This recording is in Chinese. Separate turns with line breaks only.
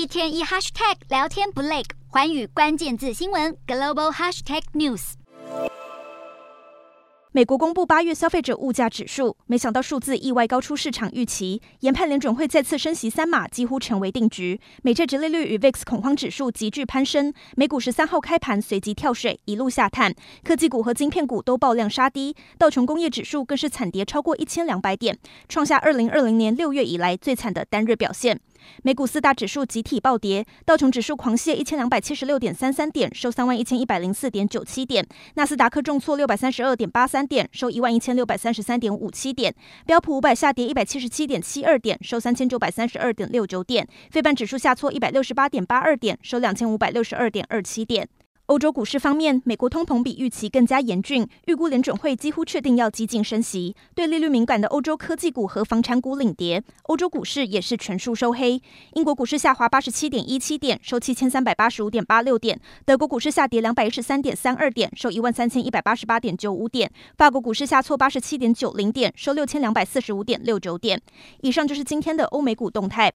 一天一 hashtag 聊天不累，寰宇关键字新闻 global hashtag news。
美国公布八月消费者物价指数，没想到数字意外高出市场预期，研判联准会再次升息三码几乎成为定局。美债殖利率与 VIX 恐慌指数急剧攀升，美股十三号开盘随即跳水，一路下探，科技股和晶片股都爆量杀低，道琼工业指数更是惨跌超过一千两百点，创下二零二零年六月以来最惨的单日表现。美股四大指数集体暴跌，道琼指数狂泻一千两百七十六点三三点，收三万一千一百零四点九七点；纳斯达克重挫六百三十二点八三点，收一万一千六百三十三点五七点；标普五百下跌一百七十七点七二点，收三千九百三十二点六九点；非半指数下挫一百六十八点八二点，收两千五百六十二点二七点。欧洲股市方面，美国通膨比预期更加严峻，预估联准会几乎确定要激进升息。对利率敏感的欧洲科技股和房产股领跌，欧洲股市也是全数收黑。英国股市下滑八十七点一七点，收七千三百八十五点八六点；德国股市下跌两百一十三点三二点，收一万三千一百八十八点九五点；法国股市下挫八十七点九零点，收六千两百四十五点六九点。以上就是今天的欧美股动态。